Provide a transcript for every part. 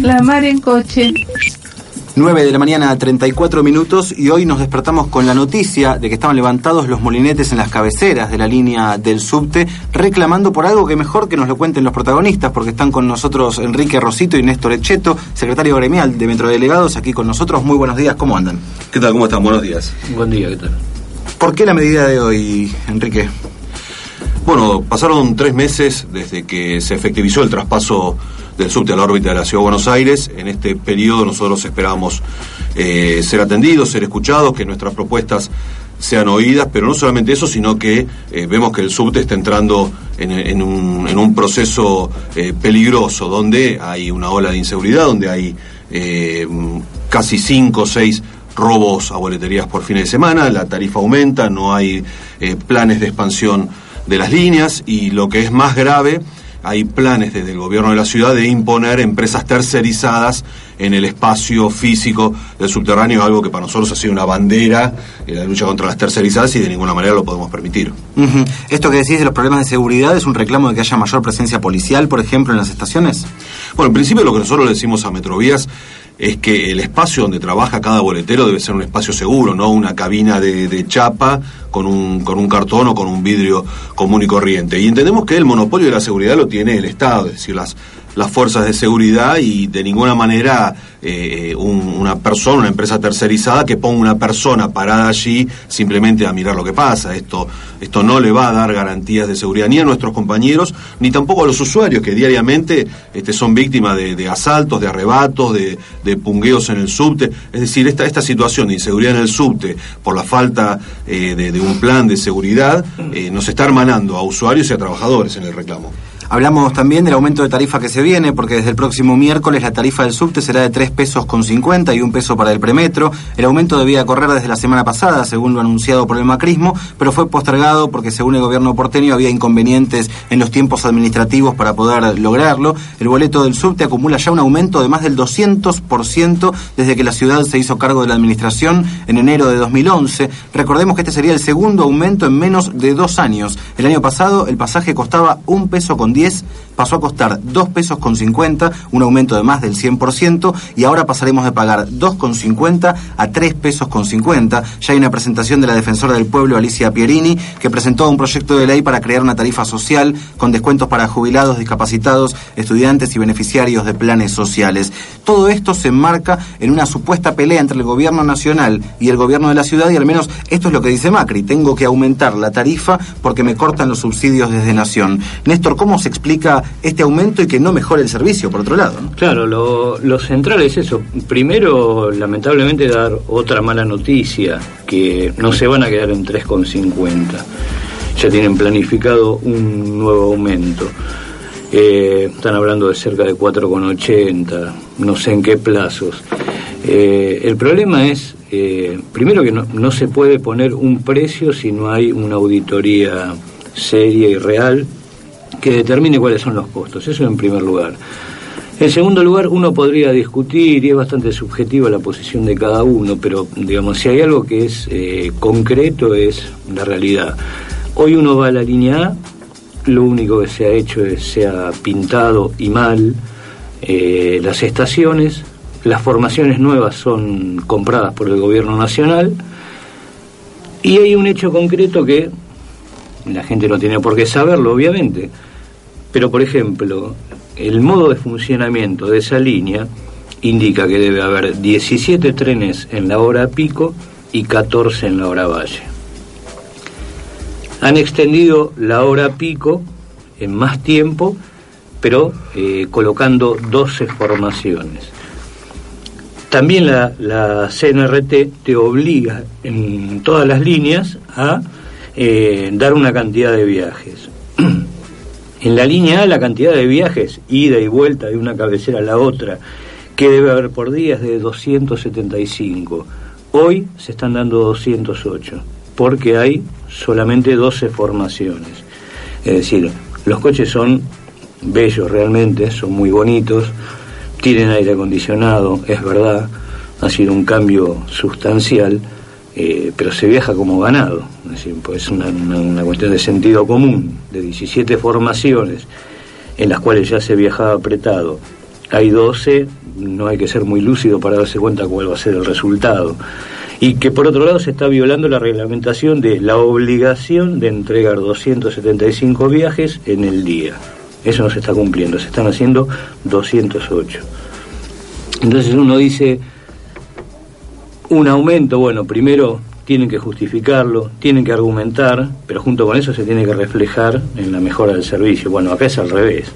La mar en coche. 9 de la mañana, 34 minutos, y hoy nos despertamos con la noticia de que estaban levantados los molinetes en las cabeceras de la línea del subte, reclamando por algo que mejor que nos lo cuenten los protagonistas, porque están con nosotros Enrique Rosito y Néstor Echeto, secretario gremial de Metrodelegados, aquí con nosotros. Muy buenos días, ¿cómo andan? ¿Qué tal? ¿Cómo están? Buenos días. Buen día, ¿qué tal? ¿Por qué la medida de hoy, Enrique? Bueno, pasaron tres meses desde que se efectivizó el traspaso del subte a la órbita de la Ciudad de Buenos Aires. En este periodo nosotros esperábamos eh, ser atendidos, ser escuchados, que nuestras propuestas sean oídas, pero no solamente eso, sino que eh, vemos que el subte está entrando en, un, proceso eh, peligroso, donde hay una ola de inseguridad, donde hay casi cinco o seis robos a boleterías por fines de semana, la tarifa aumenta, no hay planes de expansión de las líneas y lo que es más grave, hay planes desde el gobierno de la ciudad de imponer empresas tercerizadas en el espacio físico del subterráneo, algo que para nosotros ha sido una bandera en la lucha contra las tercerizadas y de ninguna manera lo podemos permitir. Esto que decís de los problemas de seguridad es un reclamo de que haya mayor presencia policial, por ejemplo, en las estaciones. Bueno, en principio lo que nosotros le decimos a Metrovías es que el espacio donde trabaja cada boletero debe ser un espacio seguro, no una cabina de, chapa con un, con un cartón o con un vidrio común y corriente. Y entendemos que el monopolio de la seguridad lo tiene el Estado, es decir, las, las fuerzas de seguridad y de ninguna manera eh, una persona, una empresa tercerizada que ponga una persona parada allí simplemente a mirar lo que pasa. Esto, esto no le va a dar garantías de seguridad ni a nuestros compañeros, ni tampoco a los usuarios que diariamente este, son víctimas de, asaltos, de arrebatos, de, de, pungueos en el subte. Es decir, esta, esta situación de inseguridad en el subte por la falta eh, de, un plan de seguridad eh, nos está hermanando a usuarios y a trabajadores en el reclamo. Hablamos también del aumento de tarifa que se viene, porque desde el próximo miércoles la tarifa del subte será de 3 pesos con 50 y un peso para el premetro. El aumento debía correr desde la semana pasada, según lo anunciado por el macrismo, pero fue postergado porque según el gobierno porteño había inconvenientes en los tiempos administrativos para poder lograrlo. El boleto del subte acumula ya un aumento de más del 200% desde que la ciudad se hizo cargo de la administración en enero de 2011. Recordemos que este sería el segundo aumento en menos de dos años. El año pasado el pasaje costaba un peso con 10 pasó a costar 2 pesos con 50, un aumento de más del 100%, y ahora pasaremos de pagar 2,50 a 3 pesos con 50. Ya hay una presentación de la defensora del pueblo, Alicia Pierini, que presentó un proyecto de ley para crear una tarifa social con descuentos para jubilados, discapacitados, estudiantes y beneficiarios de planes sociales. Todo esto se enmarca en una supuesta pelea entre el gobierno nacional y el gobierno de la ciudad, y al menos esto es lo que dice Macri, tengo que aumentar la tarifa porque me cortan los subsidios desde Nación. Néstor, ¿cómo se explica este aumento y que no mejore el servicio, por otro lado. Claro, lo, central es eso. Primero, lamentablemente, dar otra mala noticia, que no se van a quedar en 3,50. Ya tienen planificado un nuevo aumento. Eh, están hablando de cerca de 4,80, no sé en qué plazos. Eh, el problema es, eh, primero que no se puede poner un precio si no hay una auditoría seria y real que determine cuáles son los costos, eso en primer lugar. En segundo lugar, uno podría discutir, y es bastante subjetiva la posición de cada uno, pero digamos, si hay algo que es eh, concreto es la realidad. Hoy uno va a la línea A, lo único que se ha hecho es se ha pintado y mal eh, las estaciones, las formaciones nuevas son compradas por el gobierno nacional, y hay un hecho concreto que la gente no tiene por qué saberlo, obviamente, pero, por ejemplo, el modo de funcionamiento de esa línea indica que debe haber 17 trenes en la hora pico y 14 en la hora valle. Han extendido la hora pico en más tiempo, pero eh, colocando 12 formaciones. También la, la, CNRT te obliga en todas las líneas a eh, dar una cantidad de viajes. En la línea A la cantidad de viajes, ida y vuelta de una cabecera a la otra, que debe haber por día es de 275. Hoy se están dando 208, porque hay solamente 12 formaciones. Es decir, los coches son bellos realmente, son muy bonitos, tienen aire acondicionado, es verdad, ha sido un cambio sustancial, eh, pero se viaja como ganado, es pues una, una, cuestión de sentido común, de 17 formaciones en las cuales ya se viajaba apretado, hay 12, no hay que ser muy lúcido para darse cuenta cuál va a ser el resultado. Y que por otro lado se está violando la reglamentación de la obligación de entregar 275 viajes en el día. Eso no se está cumpliendo, se están haciendo 208. Entonces uno dice, un aumento, bueno, primero tienen que justificarlo, tienen que argumentar, pero junto con eso se tiene que reflejar en la mejora del servicio. Bueno, acá es al revés.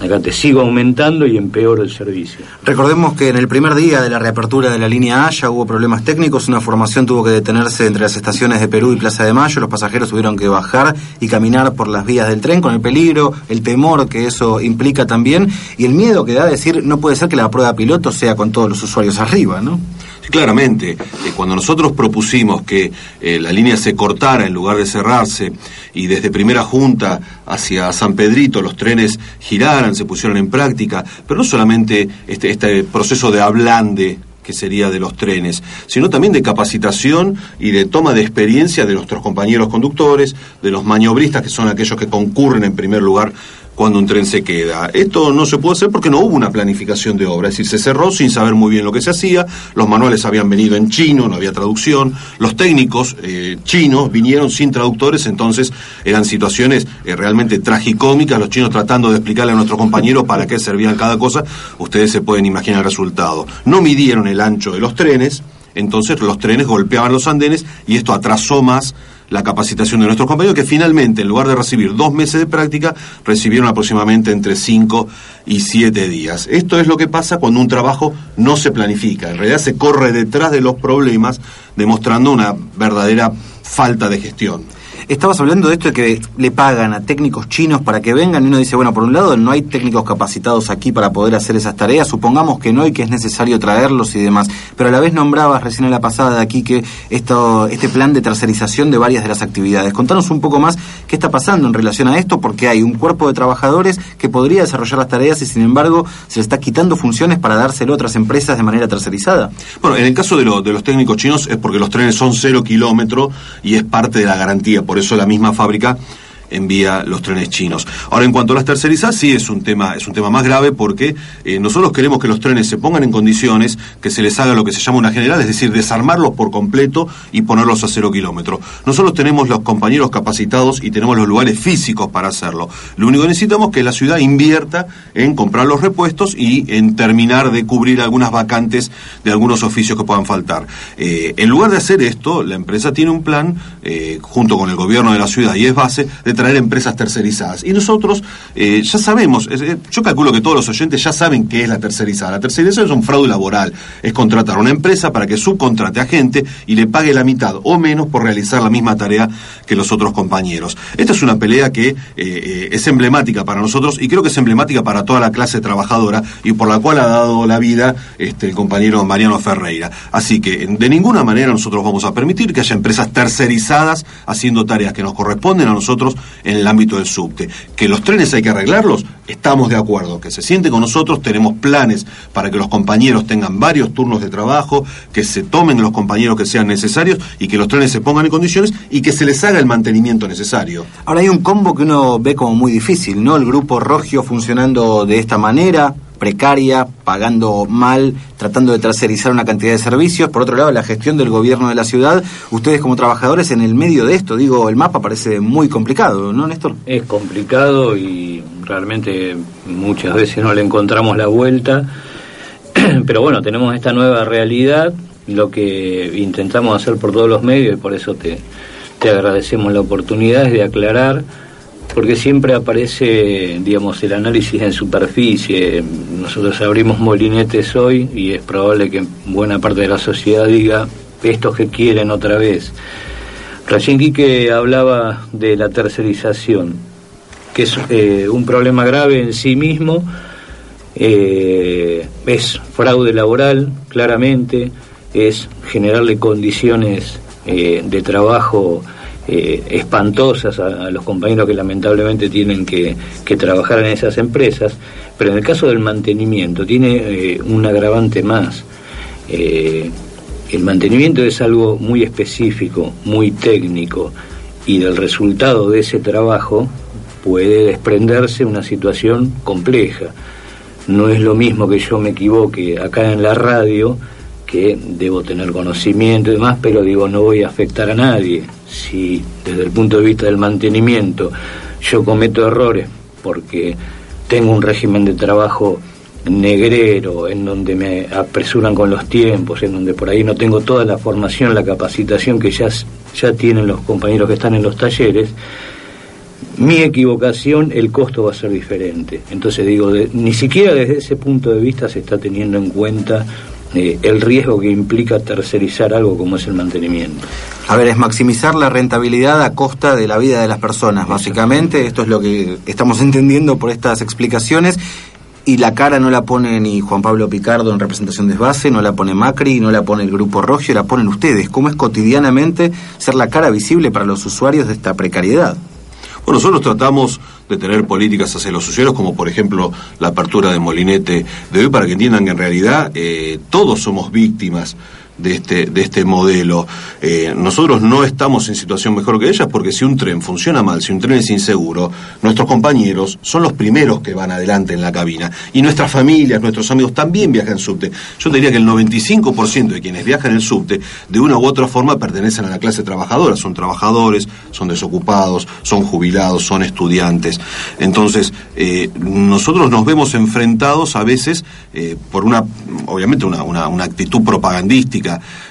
Acá te sigo aumentando y empeoro el servicio. Recordemos que en el primer día de la reapertura de la línea A ya hubo problemas técnicos, una formación tuvo que detenerse entre las estaciones de Perú y Plaza de Mayo, los pasajeros tuvieron que bajar y caminar por las vías del tren con el peligro, el temor que eso implica también y el miedo que da decir no puede ser que la prueba piloto sea con todos los usuarios arriba, ¿no? Claramente, eh, cuando nosotros propusimos que eh, la línea se cortara en lugar de cerrarse y desde primera junta hacia San Pedrito los trenes giraran, se pusieron en práctica, pero no solamente este, este proceso de ablande que sería de los trenes, sino también de capacitación y de toma de experiencia de nuestros compañeros conductores, de los maniobristas, que son aquellos que concurren en primer lugar cuando un tren se queda. Esto no se puede hacer porque no hubo una planificación de obra, es decir, se cerró sin saber muy bien lo que se hacía, los manuales habían venido en chino, no había traducción, los técnicos eh, chinos vinieron sin traductores, entonces eran situaciones eh, realmente tragicómicas, los chinos tratando de explicarle a nuestros compañeros para qué servían cada cosa, ustedes se pueden imaginar el resultado. No midieron el ancho de los trenes, entonces los trenes golpeaban los andenes y esto atrasó más la capacitación de nuestros compañeros, que finalmente, en lugar de recibir dos meses de práctica, recibieron aproximadamente entre cinco y siete días. Esto es lo que pasa cuando un trabajo no se planifica. En realidad se corre detrás de los problemas, demostrando una verdadera falta de gestión. Estabas hablando de esto de que le pagan a técnicos chinos para que vengan y uno dice, bueno, por un lado no hay técnicos capacitados aquí para poder hacer esas tareas, supongamos que no y que es necesario traerlos y demás, pero a la vez nombrabas recién en la pasada de aquí que esto, este plan de tercerización de varias de las actividades. Contanos un poco más qué está pasando en relación a esto, porque hay un cuerpo de trabajadores que podría desarrollar las tareas y sin embargo se le está quitando funciones para dárselo a otras empresas de manera tercerizada. Bueno, en el caso de, de los técnicos chinos es porque los trenes son cero kilómetros y es parte de la garantía, eso la misma fábrica envía los trenes chinos. Ahora, en cuanto a las tercerizadas, sí es un tema, es un tema más grave porque eh, nosotros queremos que los trenes se pongan en condiciones, que se les haga lo que se llama una general, es decir, desarmarlos por completo y ponerlos a cero kilómetros. Nosotros tenemos los compañeros capacitados y tenemos los lugares físicos para hacerlo. Lo único que necesitamos es que la ciudad invierta en comprar los repuestos y en terminar de cubrir algunas vacantes de algunos oficios que puedan faltar. Eh, en lugar de hacer esto, la empresa tiene un plan, eh, junto con el gobierno de la ciudad y es base, de traer empresas tercerizadas. Y nosotros eh, ya sabemos, eh, yo calculo que todos los oyentes ya saben qué es la tercerizada. La tercerización es un fraude laboral, es contratar a una empresa para que subcontrate a gente y le pague la mitad o menos por realizar la misma tarea que los otros compañeros. Esta es una pelea que eh, es emblemática para nosotros y creo que es emblemática para toda la clase trabajadora y por la cual ha dado la vida este, el compañero Mariano Ferreira. Así que de ninguna manera nosotros vamos a permitir que haya empresas tercerizadas haciendo tareas que nos corresponden a nosotros en el ámbito del subte. Que los trenes hay que arreglarlos, estamos de acuerdo. Que se siente con nosotros, tenemos planes para que los compañeros tengan varios turnos de trabajo, que se tomen los compañeros que sean necesarios y que los trenes se pongan en condiciones y que se les haga el mantenimiento necesario. Ahora hay un combo que uno ve como muy difícil, ¿no? El grupo Rogio funcionando de esta manera, precaria, pagando mal, tratando de tercerizar una cantidad de servicios. Por otro lado, la gestión del gobierno de la ciudad. Ustedes como trabajadores en el medio de esto, digo, el mapa parece muy complicado, ¿no, Néstor? Es complicado y realmente muchas veces no le encontramos la vuelta. Pero bueno, tenemos esta nueva realidad, lo que intentamos hacer por todos los medios y por eso te, te agradecemos la oportunidad es de aclarar porque siempre aparece, digamos, el análisis en superficie. Nosotros abrimos molinetes hoy y es probable que buena parte de la sociedad diga estos que quieren otra vez. Recién Quique hablaba de la tercerización. que es eh, un problema grave en sí mismo, eh, es fraude laboral, claramente, es generarle condiciones eh, de trabajo espantosas a, los compañeros que lamentablemente tienen que, trabajar en esas empresas, pero en el caso del mantenimiento tiene un agravante más. el mantenimiento es algo muy específico, muy técnico, y del resultado de ese trabajo puede desprenderse una situación compleja. No es lo mismo que yo me equivoque acá en la radio, que debo tener conocimiento y demás, pero digo, no voy a afectar a nadie. Si desde el punto de vista del mantenimiento yo cometo errores porque tengo un régimen de trabajo negrero, en donde me apresuran con los tiempos, en donde por ahí no tengo toda la formación, la capacitación que ya, ya tienen los compañeros que están en los talleres, mi equivocación, el costo va a ser diferente. Entonces digo, ni siquiera desde ese punto de vista se está teniendo en cuenta eh, el riesgo que implica tercerizar algo como es el mantenimiento. A ver, es maximizar la rentabilidad a costa de la vida de las personas, básicamente. Esto es lo que estamos entendiendo por estas explicaciones. Y la cara no la pone ni Juan Pablo Picardo en representación de base, no la pone Macri, no la pone el Grupo Rogio, la ponen ustedes. ¿Cómo es cotidianamente ser la cara visible para los usuarios de esta precariedad? Bueno, nosotros tratamos de tener políticas hacia los usuarios, como por ejemplo la apertura de Molinete de hoy, para que entiendan que en realidad eh, todos somos víctimas de este, de este modelo. Eh, nosotros no estamos en situación mejor que ellas porque si un tren funciona mal, si un tren es inseguro, nuestros compañeros son los primeros que van adelante en la cabina. Y nuestras familias, nuestros amigos también viajan en subte. Yo diría que el 95% de quienes viajan en subte, de una u otra forma, pertenecen a la clase trabajadora. Son trabajadores, son desocupados, son jubilados, son estudiantes. Entonces, eh, nosotros nos vemos enfrentados a veces eh, por una, obviamente, una, una actitud propagandística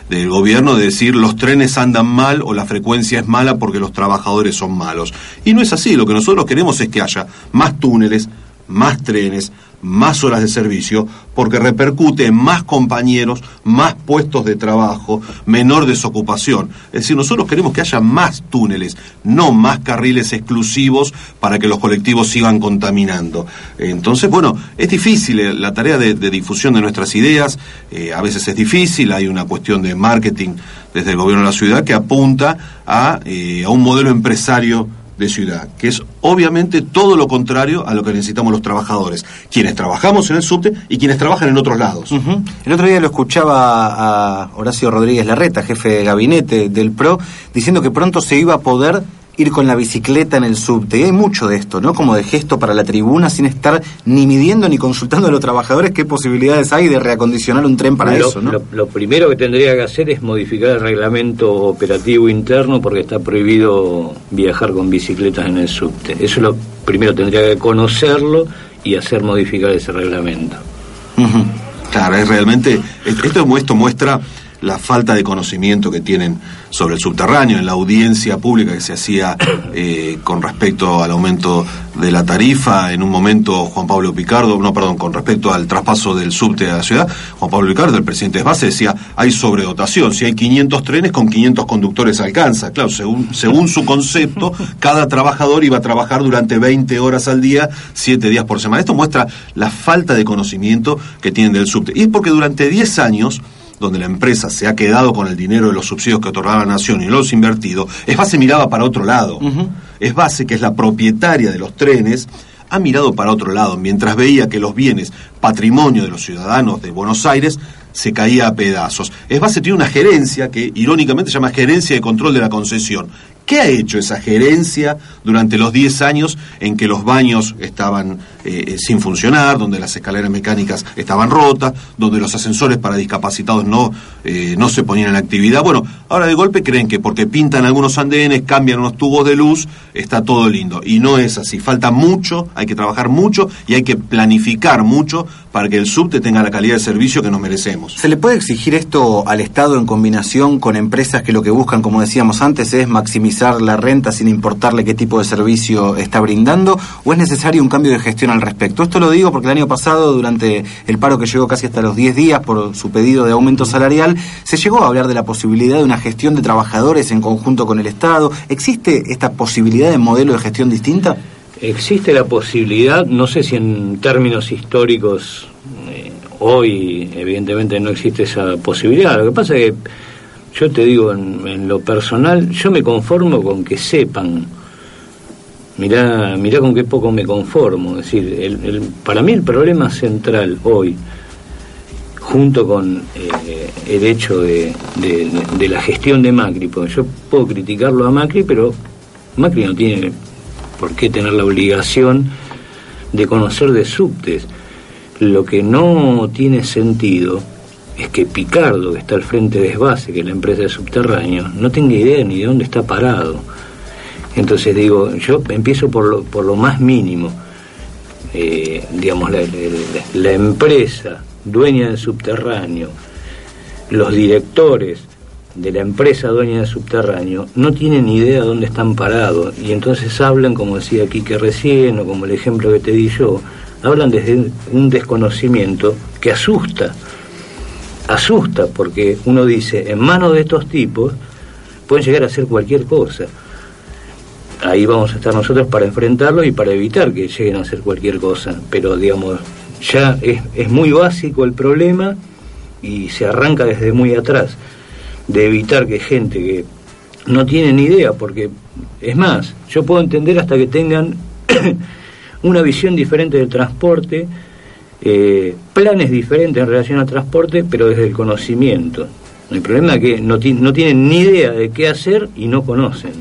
del gobierno de decir los trenes andan mal o la frecuencia es mala porque los trabajadores son malos. Y no es así, lo que nosotros queremos es que haya más túneles, más trenes, más horas de servicio, porque repercute en más compañeros, más puestos de trabajo, menor desocupación. Es decir, nosotros queremos que haya más túneles, no más carriles exclusivos para que los colectivos sigan contaminando. Entonces, bueno, es difícil eh, la tarea de, difusión de nuestras ideas, eh, a veces es difícil, hay una cuestión de marketing desde el gobierno de la ciudad que apunta a, eh, a un modelo empresario de ciudad, que es obviamente todo lo contrario a lo que necesitamos los trabajadores, quienes trabajamos en el subte y quienes trabajan en otros lados. El otro día lo escuchaba a Horacio Rodríguez Larreta, jefe de gabinete del PRO, diciendo que pronto se iba a poder ir con la bicicleta en el subte. Y hay mucho de esto, ¿no? Como de gesto para la tribuna sin estar ni midiendo ni consultando a los trabajadores qué posibilidades hay de reacondicionar un tren para eso, ¿no? Lo, primero que tendría que hacer es modificar el reglamento operativo interno porque está prohibido viajar con bicicletas en el subte. Eso lo primero tendría que conocerlo y hacer modificar ese reglamento. Claro, es realmente, esto, esto muestra la falta de conocimiento que tienen sobre el subterráneo, en la audiencia pública que se hacía eh, con respecto al aumento de la tarifa, en un momento Juan Pablo Picardo, no, perdón, con respecto al traspaso del subte a la ciudad, Juan Pablo Picardo, el presidente de base, decía, hay sobredotación, si hay 500 trenes, con 500 conductores alcanza. Claro, según, según su concepto, cada trabajador iba a trabajar durante 20 horas al día, 7 días por semana. Esto muestra la falta de conocimiento que tienen del subte. Y es porque durante 10 años, donde la empresa se ha quedado con el dinero de los subsidios que otorgaba la nación y los invertido, es base miraba para otro lado. Es base que es la propietaria de los trenes, ha mirado para otro lado, mientras veía que los bienes, patrimonio de los ciudadanos de Buenos Aires, se caía a pedazos. Es base tiene una gerencia que irónicamente se llama gerencia de control de la concesión, ¿Qué ha hecho esa gerencia durante los 10 años en que los baños estaban eh, eh, sin funcionar, donde las escaleras mecánicas estaban rotas, donde los ascensores para discapacitados no, eh, no se ponían en actividad? Bueno, ahora de golpe creen que porque pintan algunos andenes, cambian unos tubos de luz, está todo lindo. Y no es así. Falta mucho, hay que trabajar mucho y hay que planificar mucho para que el subte tenga la calidad de servicio que nos merecemos. ¿Se le puede exigir esto al Estado en combinación con empresas que lo que buscan, como decíamos antes, es maximizar la renta sin importarle qué tipo de servicio está brindando o es necesario un cambio de gestión al respecto? Esto lo digo porque el año pasado, durante el paro que llegó casi hasta los 10 días por su pedido de aumento salarial, se llegó a hablar de la posibilidad de una gestión de trabajadores en conjunto con el Estado. ¿Existe esta posibilidad de modelo de gestión distinta? existe la posibilidad, no sé si en términos históricos eh, hoy evidentemente no existe esa posibilidad, lo que pasa es que yo te digo en, lo personal, yo me conformo con que sepan, mirá, mirá con qué poco me conformo, es decir, el, para mí el problema central hoy, junto con eh, el hecho de, de la gestión de Macri, porque yo puedo criticarlo a Macri, pero Macri no tiene por qué tener la obligación de conocer de subtes. Lo que no tiene sentido es que Picardo, que está al frente de Esbase, que es la empresa de subterráneo, no tenga idea ni de dónde está parado. Entonces digo, yo empiezo por lo, por lo más mínimo. Eh, digamos, la, empresa dueña del subterráneo, los directores de la empresa dueña del subterráneo no tienen ni idea de dónde están parados y entonces hablan, como decía Quique recién o como el ejemplo que te di yo, hablan desde un desconocimiento que asusta, asusta porque uno dice, en manos de estos tipos pueden llegar a hacer cualquier cosa. Ahí vamos a estar nosotros para enfrentarlo y para evitar que lleguen a hacer cualquier cosa, pero digamos, ya es, es muy básico el problema y se arranca desde muy atrás de evitar que gente que no tiene ni idea, porque es más, yo puedo entender hasta que tengan una visión diferente del transporte, eh, planes diferentes en relación al transporte, pero desde el conocimiento. El problema es que no, no tienen ni idea de qué hacer y no conocen.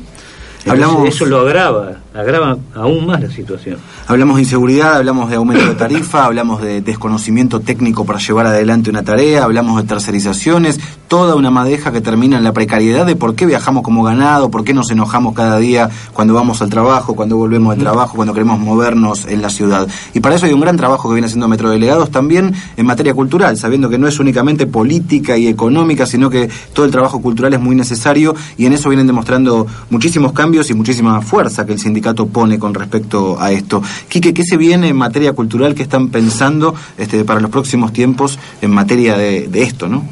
Eso lo agrava, agrava aún más la situación. Hablamos de inseguridad, hablamos de aumento de tarifa, hablamos de desconocimiento técnico para llevar adelante una tarea, hablamos de tercerizaciones, toda una madeja que termina en la precariedad de por qué viajamos como ganado, por qué nos enojamos cada día cuando vamos al trabajo, cuando volvemos del trabajo, cuando queremos movernos en la ciudad. Y para eso hay un gran trabajo que viene haciendo Metrodelegados también en materia cultural, sabiendo que no es únicamente política y económica, sino que todo el trabajo cultural es muy necesario y en eso vienen demostrando muchísimos cambios y muchísima fuerza que el sindicato pone con respecto a esto. Quique, ¿qué se viene en materia cultural? ¿Qué están pensando este, para los próximos tiempos en materia de, de esto, no?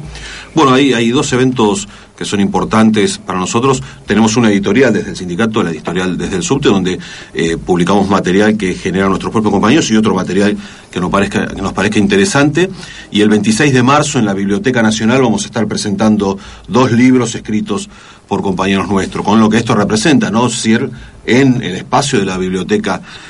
Bueno, hay, hay dos eventos que son importantes para nosotros. Tenemos una editorial desde el sindicato, la editorial desde el subte, donde eh, publicamos material que genera nuestros propios compañeros y otro material que nos, parezca, que nos parezca interesante. Y el 26 de marzo en la Biblioteca Nacional vamos a estar presentando dos libros escritos por compañeros nuestros, con lo que esto representa, ¿no? Ser en el espacio de la Biblioteca nacional.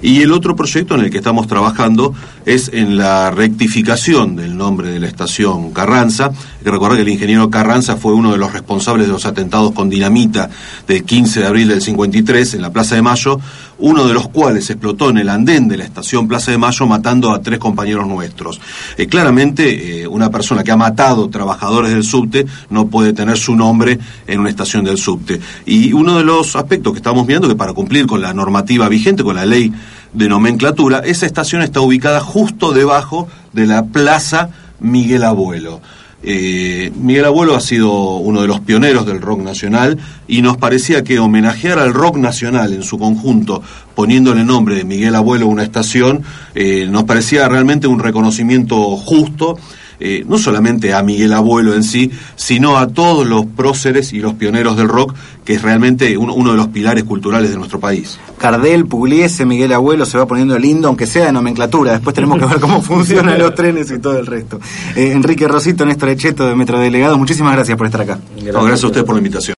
Y el otro proyecto en el que estamos trabajando es en la rectificación del nombre de la estación Carranza. Que recordar que el ingeniero Carranza fue uno de los responsables de los atentados con dinamita del 15 de abril del 53 en la Plaza de Mayo, uno de los cuales explotó en el andén de la estación Plaza de Mayo matando a tres compañeros nuestros. Eh, claramente, eh, una persona que ha matado trabajadores del subte no puede tener su nombre en una estación del subte. Y uno de los aspectos que estamos viendo que para cumplir con la normativa vigente, gente con la ley de nomenclatura, esa estación está ubicada justo debajo de la Plaza Miguel Abuelo. Eh, Miguel Abuelo ha sido uno de los pioneros del rock nacional y nos parecía que homenajear al rock nacional en su conjunto, poniéndole nombre de Miguel Abuelo a una estación, eh, nos parecía realmente un reconocimiento justo eh, no solamente a Miguel Abuelo en sí, sino a todos los próceres y los pioneros del rock, que es realmente uno, de los pilares culturales de nuestro país. Cardel, Pugliese, Miguel Abuelo se va poniendo lindo, aunque sea de nomenclatura. Después tenemos que ver cómo funcionan los trenes y todo el resto. Eh, Enrique Rosito, Néstor Echeto de Metrodelegados, muchísimas gracias por estar acá. gracias a usted por la invitación.